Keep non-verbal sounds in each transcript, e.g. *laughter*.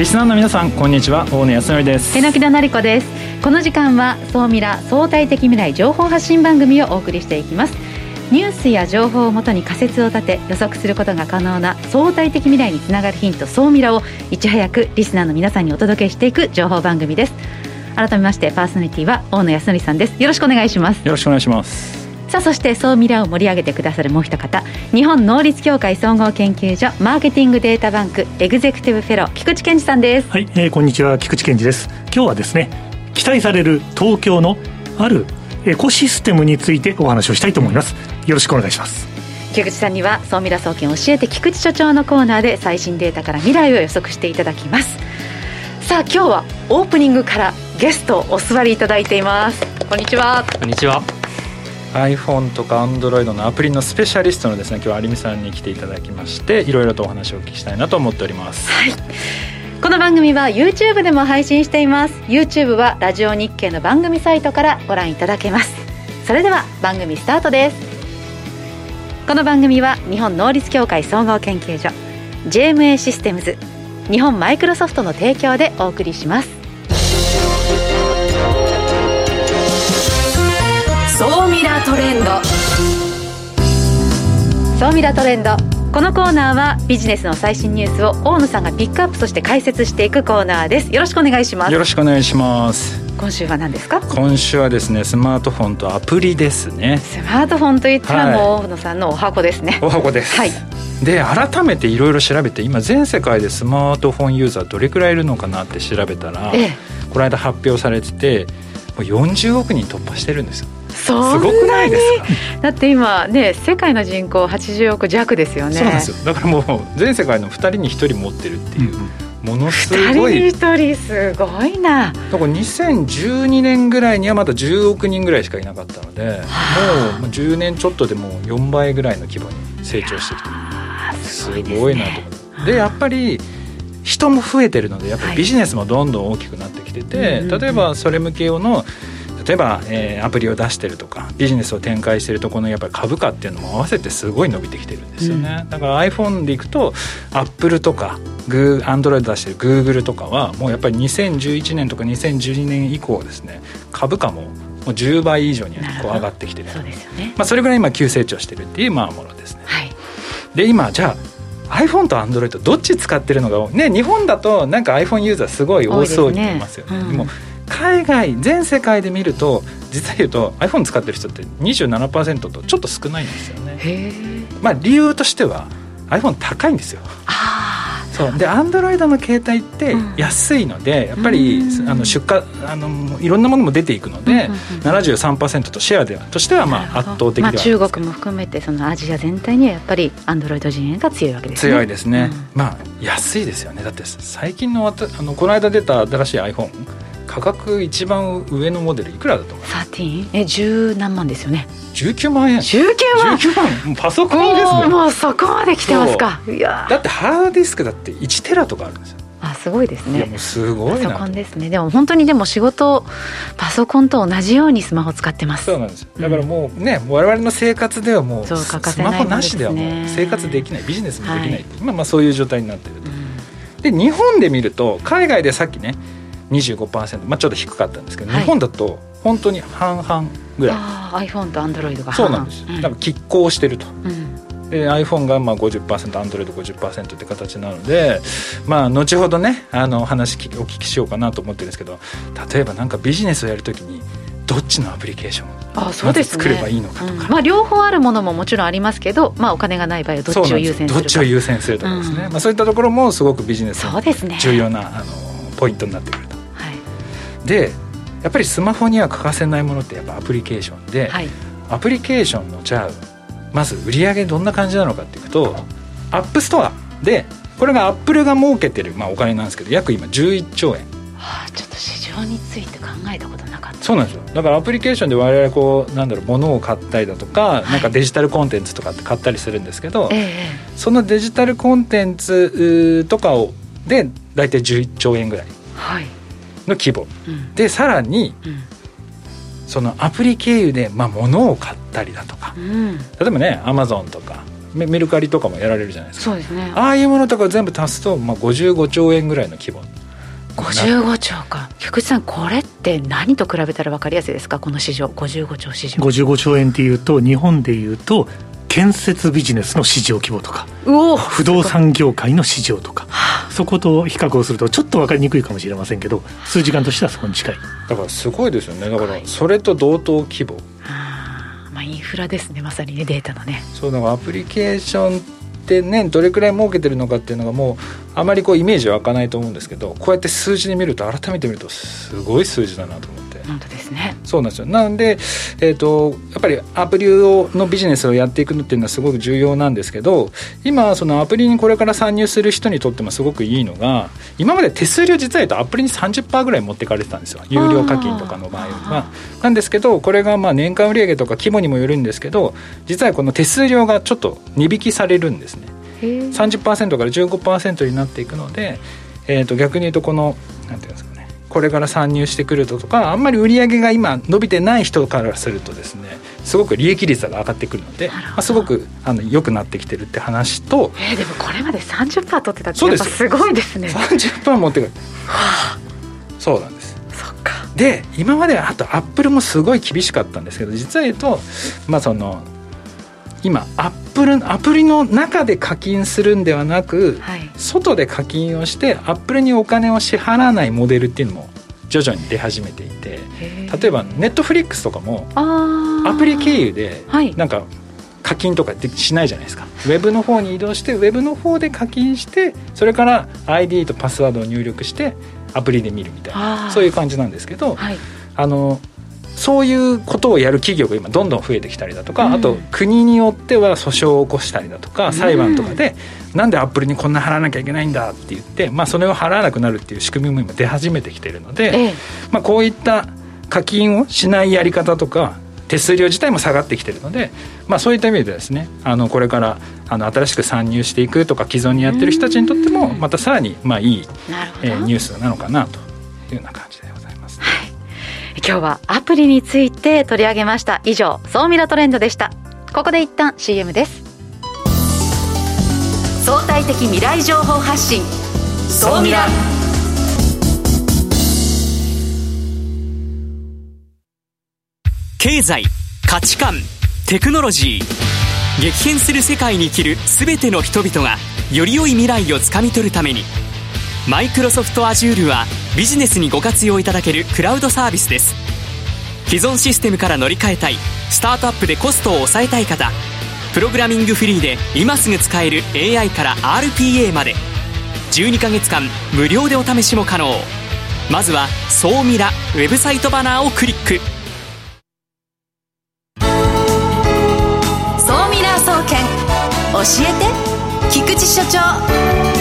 リスナーの皆さんこんにちは。大野康則です。手抜田成子です。この時間は総ミラ相対的未来情報発信番組をお送りしていきます。ニュースや情報をもとに仮説を立て予測することが可能な相対的未来につながるヒント総ミラをいち早くリスナーの皆さんにお届けしていく情報番組です。改めましてパーソナリティは大野康則さんです。よろしくお願いします。よろしくお願いしますさあそして総ミラを盛り上げてくださるもう一方日本能率協会総合研究所マーケティングデータバンクエグゼクティブフェロー菊池健二さんです。はい、えー、こんにちは菊池健二です。今日はですね期待される東京のあるエコシステムについてお話をしたいと思います。よろしくお願いします。菊池さんには総ミラ総研教えて菊池所長のコーナーで最新データから未来を予測していただきます。さあ今日はオープニングからゲストお座りいただいています。こんにちは。こんにちは iPhone とか Android のアプリのスペシャリストのですね今日は有美さんに来ていただきましていろいろとお話をお聞きしたいなと思っております。はい。この番組は YouTube でも配信しています。YouTube はラジオ日経の番組サイトからご覧いただけます。それでは番組スタートです。この番組は日本能率協会総合研究所 JMA システムズ日本マイクロソフトの提供でお送りします。ラトレンド。総ミラトレンド。このコーナーはビジネスの最新ニュースを大野さんがピックアップとして解説していくコーナーです。よろしくお願いします。よろしくお願いします。今週は何ですか？今週はですねスマートフォンとアプリですね。スマートフォンといったらもう大野さんのお箱ですね、はい、お箱です。はい。で改めていろいろ調べて今全世界でスマートフォンユーザーどれくらいいるのかなって調べたら、ええ、この間発表されてて40億人突破してるんですよすごくないですか？だって今ね世界の人口80億弱ですよね。そうなんですよ。だからもう全世界の2人に1人持ってるっていう、ものすごい。2人に1人すごいな。だから2012年ぐらいにはまだ10億人ぐらいしかいなかったのでもう10年ちょっとでもう4倍ぐらいの規模に成長してきてすごいなと思って。でやっぱり人も増えてるのでやっぱりビジネスもどんどん大きくなってきてて、はい、例えばそれ向け用の例えば、えー、アプリを出してるとかビジネスを展開してるところのやっぱり株価っていうのも合わせてすごい伸びてきてるんですよね、うん、だから iPhone でいくとアップルとかグー Android 出してる Google とかはもうやっぱり2011年とか2012年以降ですね株価ももう10倍以上にこう上がってきてる。そうですよね、まあ、それぐらい今急成長してるっていうまあものですね、はい、で今じゃあ iPhone と Android どっち使ってるのがね日本だとなんか iPhone ユーザーすごい多そうに見えますよね、ねうん、でも海外全世界で見ると実は言うと iPhone 使ってる人って27%とちょっと少ないんですよね。まあ理由としては iPhone 高いんですよ。そう。でアンドロイドの携帯って安いので、うん、やっぱりあの出荷あのいろんなものも出ていくので、うんうんうん、73%とシェアではとしてはまあ圧倒的では、まあ、中国も含めてそのアジア全体にはやっぱりアンドロイド陣営が強いわけですね。強いですね、うん、まあ安いですよね。だって最近のあのこの間出た新しい iPhone 価格一番上のモデルいくらだと思います？13え十何万ですよね。19万円。19万 ,19 万？パソコンですね。もうそこまで来てますか。いや。だってハードディスクだって1テラとかあるんですよ。あすごいですね。いやもうすごいパソコンですね。でも本当にでも仕事パソコンと同じようにスマホ使ってます。そうなんですだからもうね、うん、我々の生活ではもうそう欠かせない、ね、スマホなしではもう生活できないビジネスもできない、はい、今まあそういう状態になってると、うん、で日本で見ると海外でさっきね25%、まあ、ちょっと低かったんですけど、はい、日本だと本当に半々ぐらい。あ iPhone と Android がそうなんです、うん、だから拮抗してると、うん、で iPhone がまあ 50%Android50% って形なのでまあ後ほどねあの話お聞きしようかなと思ってるんですけど例えばなんかビジネスをやるときにどっちのアプリケーションあそうです、ね、作ればいいのかとか、うん、まあ、両方あるものももちろんありますけど、まあ、お金がない場合はどっちを優先するどっちを優先するとかですね、うん、まあ、そういったところもすごくビジネスの重要な、ね、あのポイントになってくると。でやっぱりスマホには欠かせないものってやっぱアプリケーションで、はい、アプリケーションのじゃあまず売り上げどんな感じなのかっていうと App Store でこれがアップルが儲けてる、まあ、お金なんですけど約今11兆円。はあ、ちょっと市場について考えたことなかった。そうなんですよ。だからアプリケーションで我々こうなんだろう物を買ったりだとか、はい、なんかデジタルコンテンツとかって買ったりするんですけど、ええ、そのデジタルコンテンツとかをで大体11兆円ぐらい、はい、の規模、うん、でさらに、うん、そのアプリ経由で、まあ、物を買ったりだとか、うん、例えばねアマゾンとかメメルカリとかもやられるじゃないですか。そうですね。ああいうものとかを全部足すと、まあ、55兆円ぐらいの規模。55兆か。菊池さんこれって何と比べたら分かりやすいですか？この市場。55兆市場。55兆円っていうと日本でいうと建設ビジネスの市場規模とか不動産業界の市場とかそこと比較をするとちょっと分かりにくいかもしれませんけど数時間としてはそこに近い。だからすごいですよね。だからそれと同等規模。あーまあインフラですねまさにねデータのね。そうだからアプリケーションってねどれくらい儲けてるのかっていうのがもうあまりこうイメージ湧かないと思うんですけどこうやって数字で見ると改めて見るとすごい数字だなと思って。本当ですね。そうなんですよ。なんで、えー、とやっぱりアプリをのビジネスをやっていくのっていうのはすごく重要なんですけど今そのアプリにこれから参入する人にとってもすごくいいのが今まで手数料実は言うとアプリに30%ぐらい持ってかれてたんですよ。有料課金とかの場合は。なんですけどこれがまあ年間売上とか規模にもよるんですけど実はこの手数料がちょっと値引きされるんですね30%から15%になっていくので、えー、と逆に言うとこのなんていうんですかねこれから参入してくるととかあんまり売り上げが今伸びてない人からするとですねすごく利益率が上がってくるので、まあ、すごくあの良くなってきてるって話とえーでもこれまで30%取ってたってやっぱすごいですね。30%持ってくる。そうなんです。そっか。で今まであとアップルもすごい厳しかったんですけど実は言うとまあその今アップルアプリの中で課金するんではなくはい。外で課金をしてアップルにお金を支払わないモデルっていうのも徐々に出始めていて例えばネットフリックスとかもあアプリ経由ではい。なんか課金とかでしないじゃないですか。ウェブの方に移動してウェブの方で課金してそれから ID とパスワードを入力してアプリで見るみたいな。そういう感じなんですけどはい。あのそういうことをやる企業が今どんどん増えてきたりだとか、うん。あと国によっては訴訟を起こしたりだとか裁判とかで、なんでアップルにこんな払わなきゃいけないんだって言って、まあ、それを払わなくなるっていう仕組みも今出始めてきているので、ええ。まあ、こういった課金をしないやり方とか手数料自体も下がってきてるので、まあ、そういった意味でですねあのこれからあの新しく参入していくとか既存にやってる人たちにとってもまたさらにまあいい、えーニュースなのかなというような感じ。今日はアプリについて取り上げました。以上総ミラトレンドでした。ここで一旦 CM です。相対的未来情報発信。総ミラ経済価値観テクノロジー。激変する世界に生きる全ての人々がより良い未来をつかみ取るために。マイクロソフト Azure はビジネスにご活用いただけるクラウドサービスです。既存システムから乗り換えたいスタートアップでコストを抑えたい方プログラミングフリーで今すぐ使える AI から RPA まで12ヶ月間無料でお試しも可能。まずは「総ミラ」ウェブサイトバナーをクリック。総ミラー総研教えて菊池所長。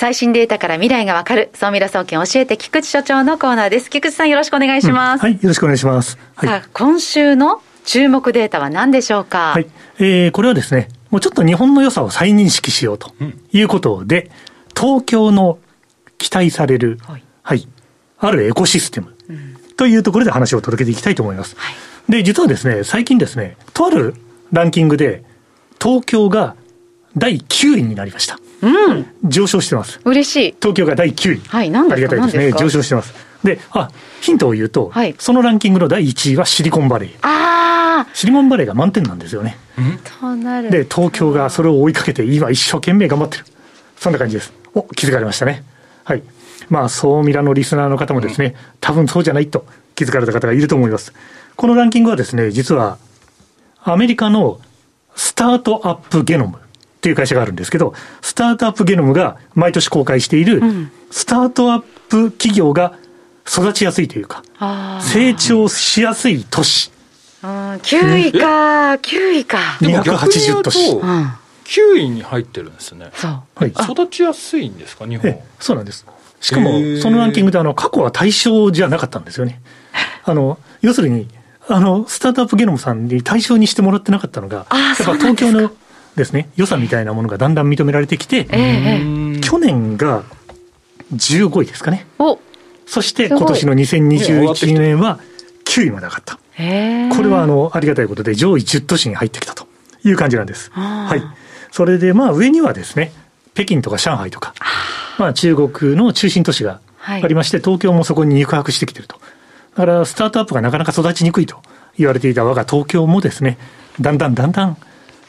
最新データから未来がわかる。総ミラ総研教えて菊池所長のコーナーです。菊池さんよろしくお願いします、はいよろしくお願いします。はい。さあ今週の注目データは何でしょうか？はい。えーこれはですね、もうちょっと日本の良さを再認識しようということで、東京の期待される、はい。はい、あるエコシステムというところで話を届けていきたいと思います。はい。で、実はですね、最近ですね、とあるランキングで、東京が第9位になりました。うん上昇してます。嬉しい東京が第9位。はい何ですか？ありがたいですね。上昇してます。で、あ、ヒントを言うと、はいそのランキングの第1位はシリコンバレー。あシリコンバレーが満点なんですよね。あとなるで、東京がそれを追いかけて、今一生懸命頑張ってる。そんな感じです。お、気づかれましたね。はい。まあ、総ミラのリスナーの方もですね、多分そうじゃないと気づかれた方がいると思います。このランキングはですね、実は、アメリカのスタートアップゲノムっていう会社があるんですけど、スタートアップゲノムが毎年公開している、スタートアップ企業が育ちやすいというか、あ成長しやすい都市。あ9位か9位か。でも逆に言280うと都市。うん9位に入ってるんですね。そう。はい。育ちやすいんですか日本？ええそうなんです。しかもそのランキングであの、過去は対象じゃなかったんですよね。あの、要するに、あの、スタートアップゲノムさんに対象にしてもらってなかったのが、あーやっぱ東京のですね、良さみたいなものがだんだん認められてきて、去年が15位ですかね。おそして今年の2021年は9位まで上がった。これはあのありがたいことで上位10都市に入ってきたという感じなんです。はい。それでまあ上にはですね、北京とか上海とか、まあ中国の中心都市がありまして、はい、東京もそこに肉薄してきてると。だからスタートアップがなかなか育ちにくいと言われていた我が東京もですね、だんだんだんだん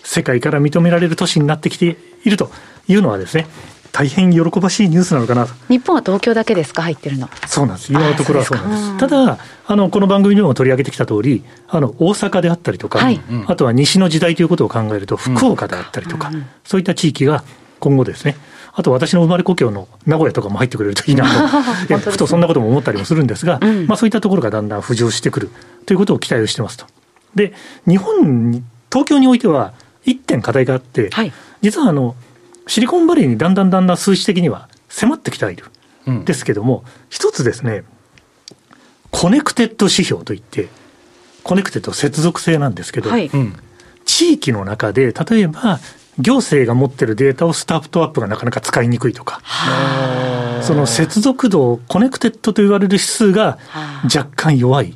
世界から認められる都市になってきているというのはですね、大変喜ばしいニュースなのかなと。日本は東京だけですか、入ってるの？そうなんです。今のところはそうなんです。ただ、あの、この番組でも取り上げてきた通り、あの、大阪であったりとか、はい、あとは西の時代ということを考えると、福岡であったりとか、うん、そういった地域が今後ですね、あと私の生まれ故郷の名古屋とかも入ってくれるといいなと、*laughs* ふとそんなことも思ったりもするんですが、うん、まあそういったところがだんだん浮上してくるということを期待をしてますと。で、日本に、東京においては、一点課題があって、はい、実はあの、シリコンバレーにだんだんだんだん数値的には迫ってきてはいる。うん、ですけども、一つですね、コネクテッド指標といって、コネクテッド接続性なんですけど、はい、地域の中で、例えば、行政が持ってるデータをスタートアップがなかなか使いにくいとか、その接続度、コネクテッドと言われる指数が若干弱い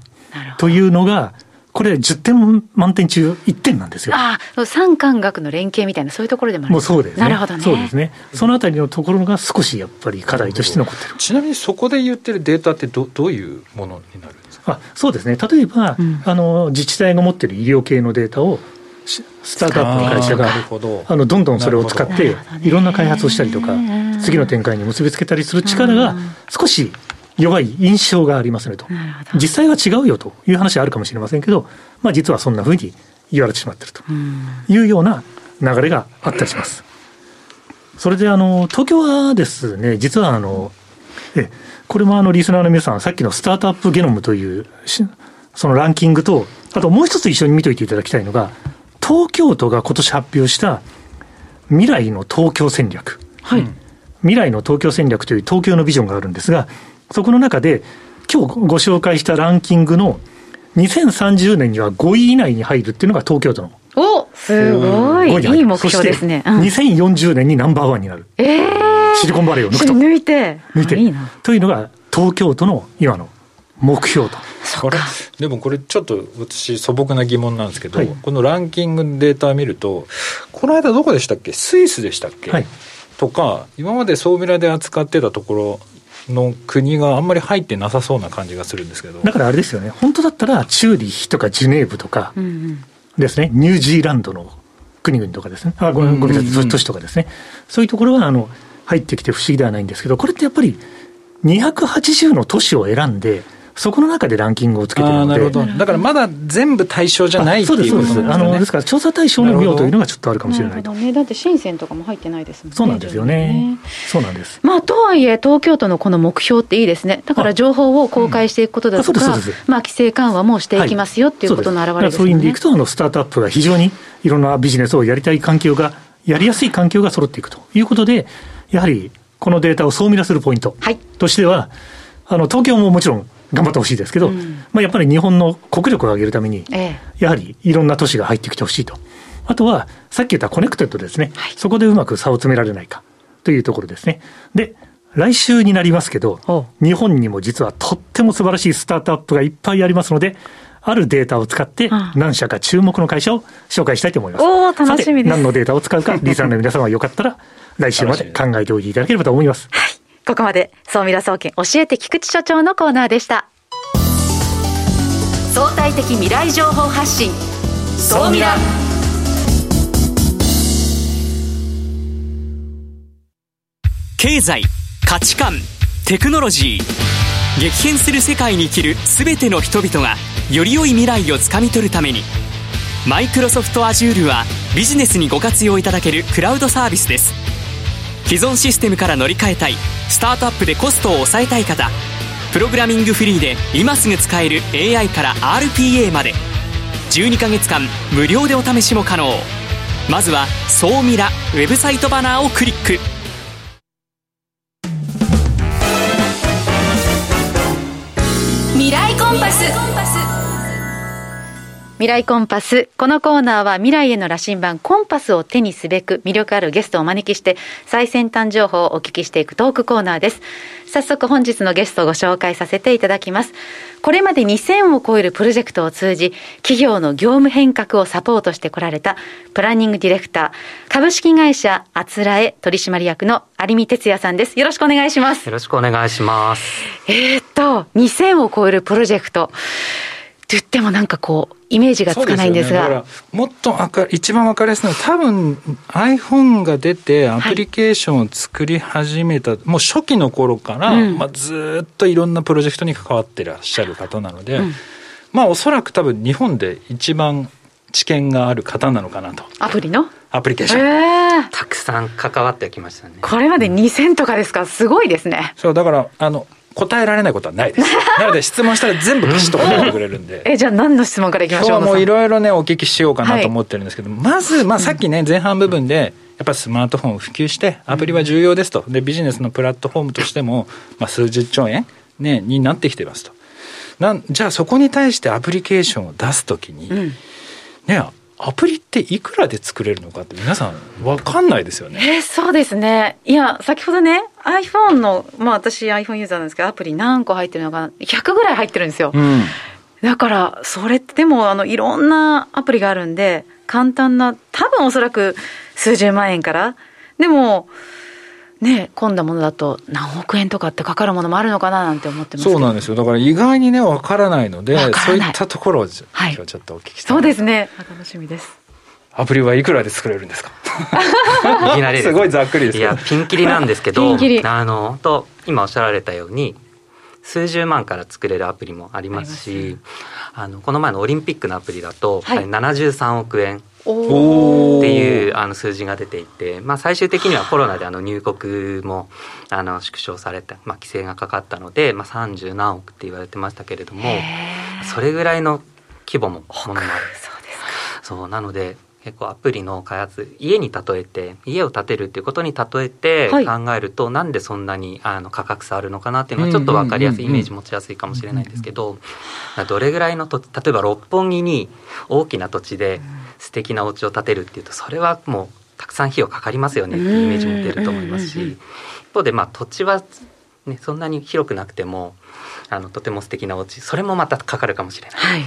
というのが、これ10点満点中1点なんですよ。ああ、産官学の連携みたいな、そういうところでもあるもうそうですね。なるほどね。そうですね。そのあたりのところが少しやっぱり課題として残ってる。ちなみにそこで言ってるデータってどどういうものになるんですか？あそうですね。例えば、うん、あの、自治体が持ってる医療系のデータを、スタートアップの会社があのどんどんそれを使っていろんな開発をしたりとか次の展開に結びつけたりする力が少し弱い印象がありますねと。実際は違うよという話はあるかもしれませんけど、まあ実はそんなふうに言われてしまっているというような流れがあったりします。それであの、東京はですね、実はあの、え、これもあのリスナーの皆さん、さっきのスタートアップゲノムという、そのランキングと、あともう一つ一緒に見といていただきたいのが、東京都が今年発表した未来の東京戦略。はい。未来の東京戦略という東京のビジョンがあるんですが、そこの中で、今日ご紹介したランキングの2030年には5位以内に入るっていうのが東京都の。おすごい。いい目標ですね。うん、2040年にナンバーワンになる。ええー、シリコンバレーを抜くと。抜いて。抜いて。いいというのが東京都の今の目標と。これ？でもこれちょっと私素朴な疑問なんですけど、はい、このランキングデータを見るとこの間どこでしたっけ？スイスでしたっけ、はい、とか今まで総ミラで扱ってたところの国があんまり入ってなさそうな感じがするんですけど。だからあれですよね。本当だったらチューリッヒとかジュネーブとかですね、うん。うん、ニュージーランドの国々とかですね。あごめんなさい。都市とかですね。そういうところはあの入ってきて不思議ではないんですけどこれってやっぱり280の都市を選んでそこの中でランキングをつけてるので。なるほど。だからまだ全部対象じゃないっていうことですね。そうです、あの、ですから調査対象の量というのがちょっとあるかもしれないと。ね、だって深センとかも入ってないですもんね。そうなんですよね。そうなんです。まあ、とはいえ、東京都のこの目標っていいですね。だから情報を公開していくことだとか、まあ、規制緩和もしていきますよっていうことの表れですね。そういう意味でいくと、あの、スタートアップが非常にいろんなビジネスをやりたい環境が、やりやすい環境が揃っていくということで、やはり、このデータを総見出するポイントとしては、はい、あの、東京ももちろん頑張ってほしいですけど、うん、まあ、やっぱり日本の国力を上げるために、やはりいろんな都市が入ってきてほしいと。あとは、さっき言ったコネクテッドですね、はい、そこでうまく差を詰められないかというところですね。で、来週になりますけど、日本にも実はとっても素晴らしいスタートアップがいっぱいありますので、あるデータを使って、何社か注目の会社を紹介したいと思います。お楽しみです。何のデータを使うか、リーサーの皆様はよかったら、来週まで考えておいていただければと思います。はい。ここまで、総ミラ総研教えて菊池所長のコーナーでした。相対的未来情報発信、総ミラ。経済、価値観、テクノロジー。激変する世界に生きる全ての人々が、より良い未来をつかみ取るために、マイクロソフト Azure はビジネスにご活用いただけるクラウドサービスです。既存システムから乗り換えたい。スタートアップでコストを抑えたい方。プログラミングフリーで今すぐ使える AI から RPA まで。12ヶ月間無料でお試しも可能。まずは「総ミラ」ウェブサイトバナーをクリック。未来コンパス。このコーナーは未来への羅針盤コンパスを手にすべく魅力あるゲストをお招きして最先端情報をお聞きしていくトークコーナーです。早速本日のゲストをご紹介させていただきます。これまで2000を超えるプロジェクトを通じ企業の業務変革をサポートしてこられたプランニングディレクター株式会社あつらえ取締役の有見哲也さんです。よろしくお願いします。よろしくお願いします。えー、っと、2000を超えるプロジェクト。って言ってもなんかこう、イメージがつかないんですが。すね、もっとか一番わかりやすいのは、多分 iPhone が出てアプリケーションを作り始めた、はい、もう初期の頃から、うん、まあ、ずっといろんなプロジェクトに関わってらっしゃる方なので、うん、まあおそらく多分日本で一番知見がある方なのかなと。アプリの？アプリケーション、えー、たくさん関わってきましたね。これまで2000とかですか？すごいですね。そうだからあの答えられないことはないです。*laughs* なので質問したら全部パシッと答えてくれるんで。え、じゃあ何の質問からいきましょう今日はもういろいろね、お聞きしようかなと思ってるんですけど、はい、まず、まあさっきね、前半部分で、やっぱスマートフォンを普及して、アプリは重要ですと。で、ビジネスのプラットフォームとしても、まあ数十兆円、ね、になってきてますと。なんじゃあそこに対してアプリケーションを出すときに、うん、ね、アプリっていくらで作れるのかって皆さん分かんないですよね。えー、そうですね。いや、先ほどね、iPhone の、まあ私 iPhone ユーザーなんですけど、アプリ何個入ってるのかな ?100 ぐらい入ってるんですよ。うん、だから、それってでも、あの、いろんなアプリがあるんで、簡単な、多分おそらく数十万円から。でも、ね、込んだものだと何億円とかってかかるものもあるのかな？なんて思ってますそうなんですよ。だから意外にね分からないのでそういったところを今日はちょっとお聞きしたい、そうですね。楽しみですアプリはいくらで作れるんですか？*laughs* いきなりすごいざっくりですいやピンキリなんですけどあのと今おっしゃられたように数十万から作れるアプリもありますしあのこの前のオリンピックのアプリだと、はい、73億円っていうあの数字が出ていて、まあ、最終的にはコロナであの入国もあの縮小されて、まあ、規制がかかったので、まあ、30何億って言われてましたけれどもそれぐらいの規模もものもある。そうなので結構アプリの開発家に例えて家を建てるっていうことに例えて考えると、はい、なんでそんなにあの価格差あるのかなっていうのはちょっと分かりやすいイメージ持ちやすいかもしれないんですけどどれぐらいの土地例えば六本木に大きな土地で素敵なお家を建てるっていうとそれはもうたくさん費用かかりますよねっていうイメージ持てると思いますし一方でまあ土地は、ね、そんなに広くなくてもあのとても素敵なお家それもまたかかるかもしれない。はい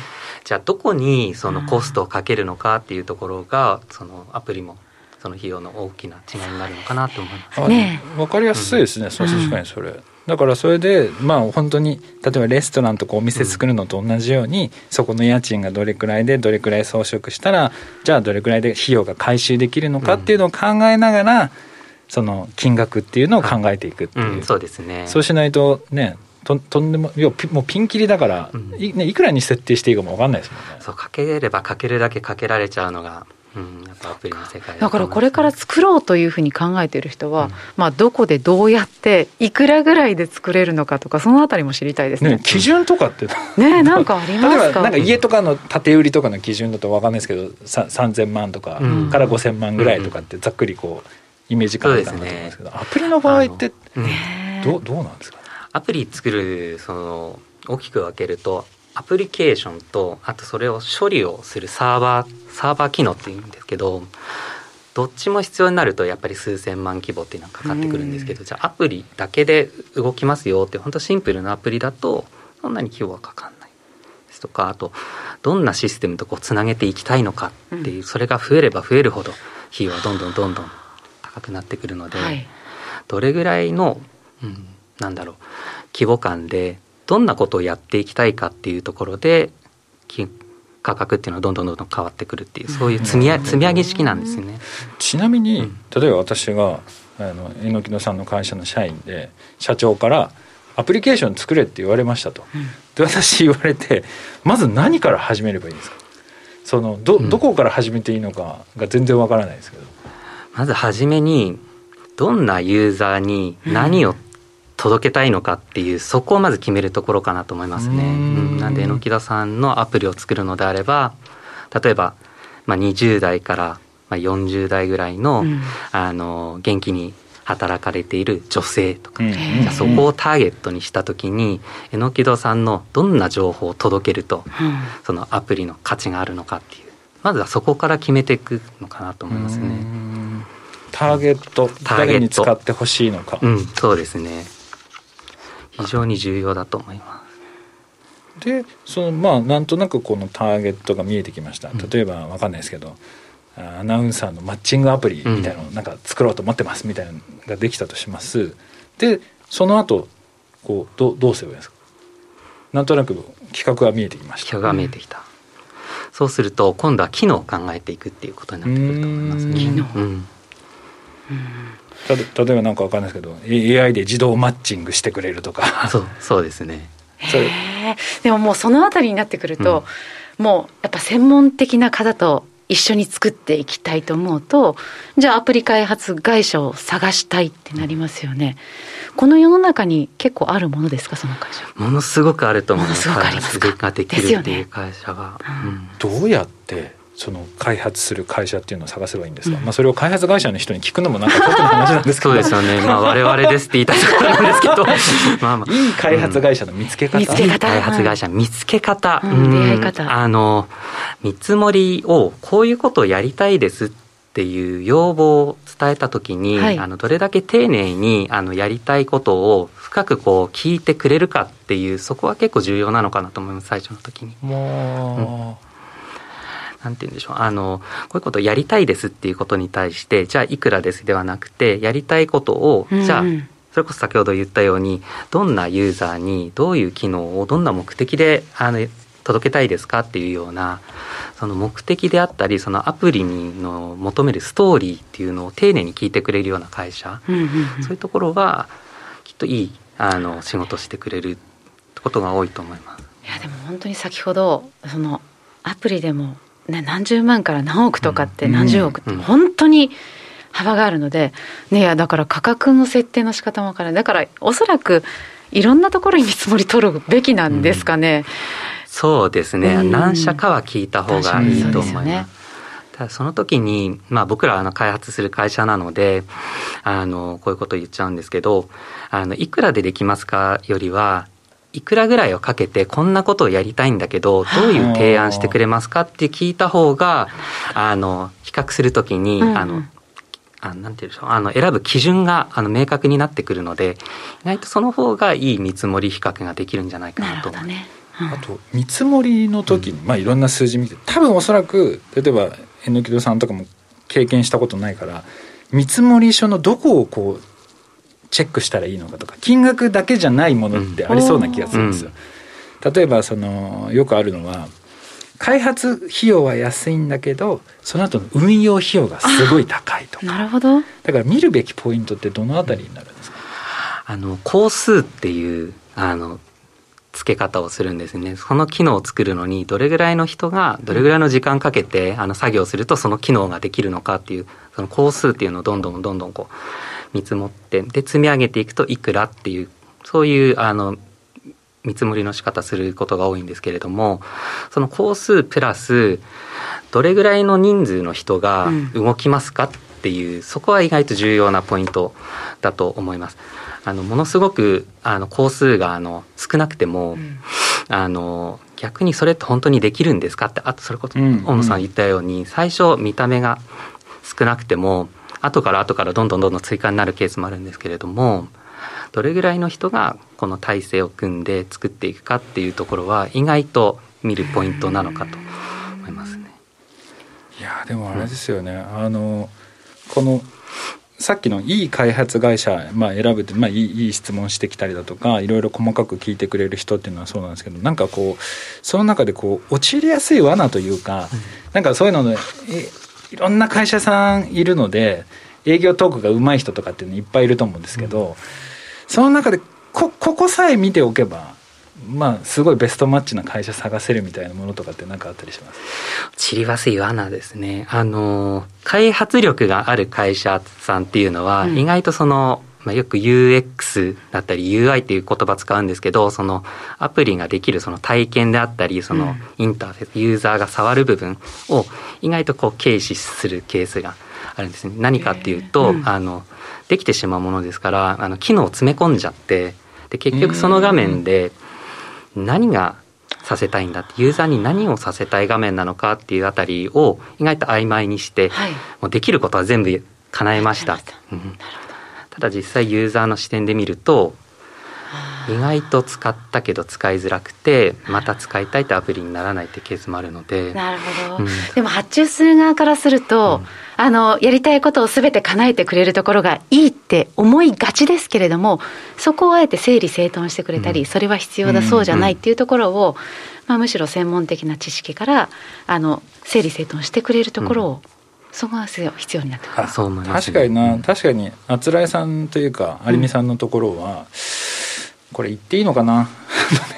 じゃあどこにそのコストをかけるのかっていうところがそのアプリもその費用の大きな違いになるのかなと思います。ね、分かりやすいですね、うん、そう確かにそれ。だからそれでまあ本当に例えばレストランとかお店作るのと同じように、うん、そこの家賃がどれくらいでどれくらい装飾したらじゃあどれくらいで費用が回収できるのかっていうのを考えながら、その金額っていうのを考えていくっていう、うん、そうですね。そうしないとねととんでもいやもうピンキリだから、うん。いね、いくらに設定していいかも分かんないですもんね。そうかければかけるだけかけられちゃうのがうん、やっぱアプリの世界だからこれから作ろうというふうに考えている人は、うん、まあどこでどうやっていくらぐらいで作れるのかとかそのあたりも知りたいですね。ね基準とかって。ねなんかありますか？例えばなんか家とかの建て売りとかの基準だと分かんないですけど、三千万とかから五千万ぐらいとかってざっくりこうイメージ感があると思うんですけど、ね、アプリの場合ってどうどうなんですか？アプリ作るその大きく分けるとアプリケーションとあとそれを処理をするサーバーサーバー機能っていうんですけどどっちも必要になるとやっぱり数千万規模っていうのはかかってくるんですけど、じゃあアプリだけで動きますよって本当シンプルなアプリだとそんなに費用はかかんないですとかあとどんなシステムとこうつなげていきたいのかっていう、それが増えれば増えるほど費用はどんどんどんどん高くなってくるので、はい、どれぐらいの、うん、なんだろう規模感でどんなことをやっていきたいかっていうところで価格っていうのはどんどんどんどん変わってくるっていうそういう積み積み上げ式なんですよね。ちなみに、例えば私があの榎木野さんの会社の社員で社長からアプリケーション作れって言われましたと、で私言われてまず何から始めればいいんですか？そのどどこから始めていいのかが全然わからないですけど、まず初めにどんなユーザーに何を届けたいのかっていうそこをまず決めるところかなと思いますね。うん、なんで榎田さんのアプリを作るのであれば例えば、まあ、20代からまあ40代ぐらいのうん、あの元気に働かれている女性とか、じゃあそこをターゲットにした時にえのきどさんのどんな情報を届けると、そのアプリの価値があるのかっていうまずはそこから決めていくのかなと思いますね。ターゲット誰に使ってほしいのか、うん、そうですね。非常に重要だと思います。でそのまあなんとなくこのターゲットが見えてきました。例えばわかんないですけど、アナウンサーのマッチングアプリみたいなのをなんか作ろうと思ってますみたいなのができたとします。でその後こうどどうすればいいですか？なんとなく企画が見えてきました。企画が見えてきた、そうすると今度は機能を考えていくっていうことになってくると思いますね。機能、うん例えば何か分かんないですけど AI で自動マッチングしてくれるとか。そうそうですね。でももうそのあたりになってくると、うん、もうやっぱ専門的な方と一緒に作っていきたいと思うとじゃあアプリ開発会社を探したいってなりますよね。この世の中に結構あるものですかその会社。ものすごくあると思います。ものすごくありますか。ができるっていう会社が、ね。うん、どうやってその開発する会社っていうのを探せばいいんですか、うん、まあそれを開発会社の人に聞くのもなんか遠くの話なんですけどそうですよね。*laughs* まあ我々ですって言いたいところなんですけど。*laughs* まあまあ。いい開発会社の見つけ方、うん、見つけ方。開発会社見つけ方、うん、出会い方。あの見積もりをこういうことをやりたいですっていう要望を伝えた時に、はい、あのどれだけ丁寧にあのやりたいことを深くこう聞いてくれるかっていうそこは結構重要なのかなと思います最初の時に。もう、なんて言うんでしょう。あのこういうことをやりたいですっていうことに対してじゃあいくらですではなくてやりたいことを、じゃあそれこそ先ほど言ったようにどんなユーザーにどういう機能をどんな目的であの届けたいですかっていうようなその目的であったりそのアプリの求めるストーリーっていうのを丁寧に聞いてくれるような会社、そういうところはきっといいあの仕事してくれることが多いと思います。いやでも本当に先ほどそのアプリでもね、何十万から何億とかって何十億って本当に幅があるので、ね、いやだから価格の設定の仕方もわからない。だからおそらくいろんなところに見積もり取るべきなんですかね。うん、そうですね、何社かは聞いた方がいいと思います。ね、ただその時に、まあ、僕らあの開発する会社なのであのこういうこと言っちゃうんですけどあのいくらでできますかよりはいくらぐらいをかけてこんなことをやりたいんだけどどういう提案してくれますかって聞いた方が *laughs* あの比較するときに、うん、あのあなんていうんでしょうあの選ぶ基準があの明確になってくるので意外とその方がいい見積もり比較ができるんじゃないかなと思います。ね。うん、あと見積もりの時に、まあ、いろんな数字見て多分おそらく例えば榎木戸さんとかも経験したことないから見積書のどこをこうチェックしたらいいのかとか金額だけじゃないものってありそうな気がするんですよ。例えばそのよくあるのは開発費用は安いんだけどその後の運用費用がすごい高いとか。なるほど。だから見るべきポイントってどのあたりになるんですか、あの工数っていうあの付け方をするんですね。その機能を作るのにどれぐらいの人がどれぐらいの時間かけてあの作業するとその機能ができるのかっていうその工数っていうのをどんどんどんどんこう見積もってで積み上げていくといくらっていうそういうあの見積もりの仕方することが多いんですけれどもその工数プラスどれぐらいの人数の人が動きますかっていう、うん、そこは意外と重要なポイントだと思います。あのものすごくあの工数があの少なくても、うん、あの逆にそれって本当にできるんですかってあとそれこそ大野さん言ったように、最初見た目が少なくても後から後からどんどんどんどん追加になるケースもあるんですけれどもどれぐらいの人がこの体制を組んで作っていくかっていうところは意外と見るポイントなのかと思いますね。いやでもあれですよね、うん、あのこのさっきのいい開発会社、まあ、選ぶって、まあ、いいいい質問してきたりだとかいろいろ細かく聞いてくれる人っていうのはそうなんですけどなんかこうその中でこう陥りやすい罠というか、うん、なんかそういうのでえいろんな会社さんいるので営業トークが上手い人とかっていうのいっぱいいると思うんですけど、うん、その中でこここさえ見ておけばまあすごいベストマッチな会社探せるみたいなものとかって何かあったりします？散りわすい罠ですね。あの開発力がある会社さんっていうのは、意外とそのまあ、よく UX だったり UI っていう言葉使うんですけどそのアプリができるその体験であったりそのインターフェース、ユーザーが触る部分を意外とこう軽視するケースがあるんですね。何かっていうと、あのできてしまうものですからあの機能を詰め込んじゃってで結局その画面で何がさせたいんだってユーザーに何をさせたい画面なのかっていうあたりを意外と曖昧にして、はい、もうできることは全部叶えました。うん、ただ実際ユーザーの視点で見ると意外と使ったけど使いづらくてまた使いたいってアプリにならないってケースもあるので。なるほど、うん、でも発注する側からすると、うん、あのやりたいことを全て叶えてくれるところがいいって思いがちですけれどもそこをあえて整理整頓してくれたり、うん、それは必要だそうじゃないっていうところを、まあ、むしろ専門的な知識からあの整理整頓してくれるところを、そこが必要になってくる。そう思います、ね、確かにな、確かにあつらえさんというか有美さんのところは、これ言っていいのかな？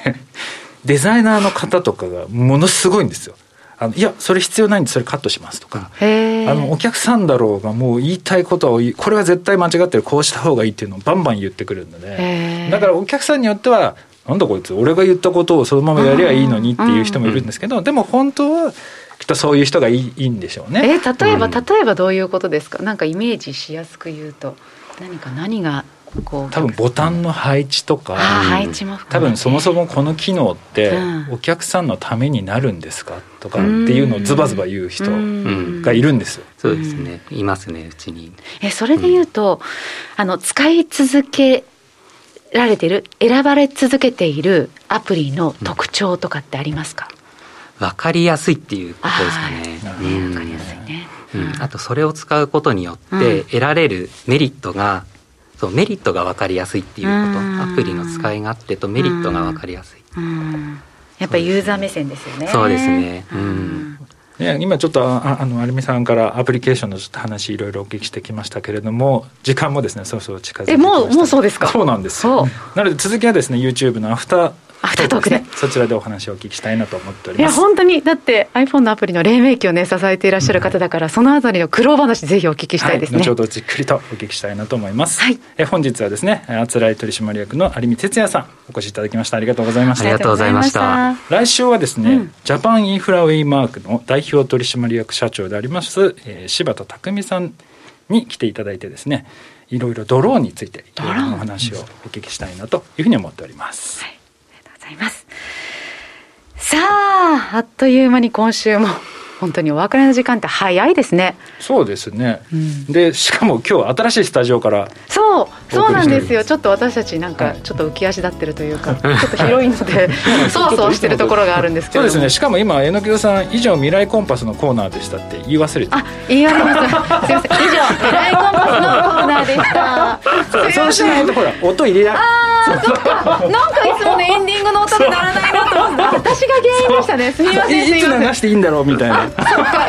*laughs* デザイナーの方とかがものすごいんですよ。あのいや、それ必要ないんで、それカットしますとか、あのお客さんだろうが、もう言いたいことをこれは絶対間違ってる、こうした方がいいっていうのをバンバン言ってくるので、だからお客さんによっては、なんだこいつ、俺が言ったことをそのままやりゃいいのにっていう人もいるんですけど、でも本当は、きっとそういう人がいいいいんでしょうね。えー、例えば、うん、例えばどういうことですか？なんかイメージしやすく言うと、何か何が多分ボタンの配置とか、配置も多分そもそもこの機能ってお客さんのためになるんですか？とかっていうのをズバズバ言う人がいるんですよ。そうですね。いますねうちに。えそれで言うと、あの使い続けられてる選ばれ続けているアプリの特徴とかってありますか？わかりやすいっていうことですかね。わ、かりやすいね。うん、あとそれを使うことによって得られるメリットがそうメリットが分かりやすいっていうこと。アプリの使い勝手とメリットが分かりやすい。やっぱりユーザー目線ですよね。そうですね。うん。ね、今ちょっとああの有美さんからアプリケーションのちょっと話いろいろお聞きしてきましたけれども時間もですねそろそろ近づいてきました。えもうもうそうですか？そうなんですよ。なので続きはですね YouTube のアフターアフタートークで、そちらでお話をお聞きしたいなと思っております。いや本当にだって iPhone のアプリの黎明期をね支えていらっしゃる方だから、うん、そのあたりの苦労話ぜひお聞きしたいですね、はい、後ほどじっくりとお聞きしたいなと思います、はい、え本日はですねあつらい取締役の有見哲也さんお越しいただきました。ありがとうございました。ありがとうございました。来週はですね、うん、ジャパンインフラウェイマークの代表取締役社長であります、えー、柴田匠さんに来ていただいてですねいろいろドローンについていろいろお話をお聞きしたいなというふうに思っております、はいいます。さああっという間に今週も本当にお別れの時間って早いですね。そうですね、うん、でしかも今日新しいスタジオからそうそうなんですよ。ちょっと私たちなんかちょっと浮き足立ってるというか、*laughs* ちょっと広いので *laughs* そわそわしてるところがあるんですけど。そうですね。しかも今榎木さん以上未来コンパスのコーナーでしたって言い忘れて。あ言い忘れました。すいません。以上未来コンパスのコーナーでした。そうしないとほら音入れらああそっかなんかい。つもねエンディングの音が鳴らないなと思って私が原因でしたねすみませんいつ流していいんだろうみたいな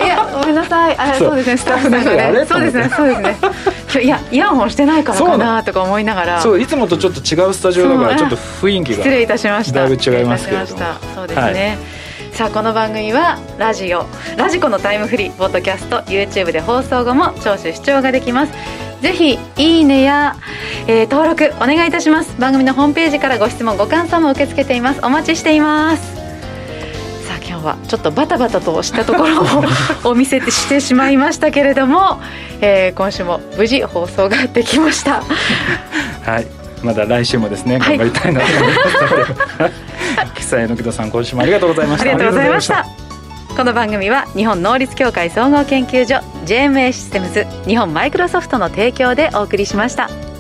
いやごめんなさい。あそう。ですねスタッフさんがね。そうですねそうですね。いやイヤホンしてないからかなとか思いながら。そういつもとちょっと違うスタジオだからちょっと雰囲気が失礼いたしました。だいぶ違いますけれども。そうですね、はいさあこの番組はラジオラジコのタイムフリーポッドキャスト YouTube で放送後も聴取視聴ができます。ぜひいいねや、えー、登録お願いいたします。番組のホームページからご質問ご感想も受け付けています。お待ちしています今日はちょっとバタバタとしたところをお見せしてしまいましたけれども、*laughs* えー、今週も無事放送ができました。*laughs* はい。まだ来週もですね頑張りたいなと思いますので、はい、岸榎木戸さん今週もありがとうございました。ありがとうございました。この番組は日本能率協会総合研究所 JMA システムズ日本マイクロソフトの提供でお送りしました。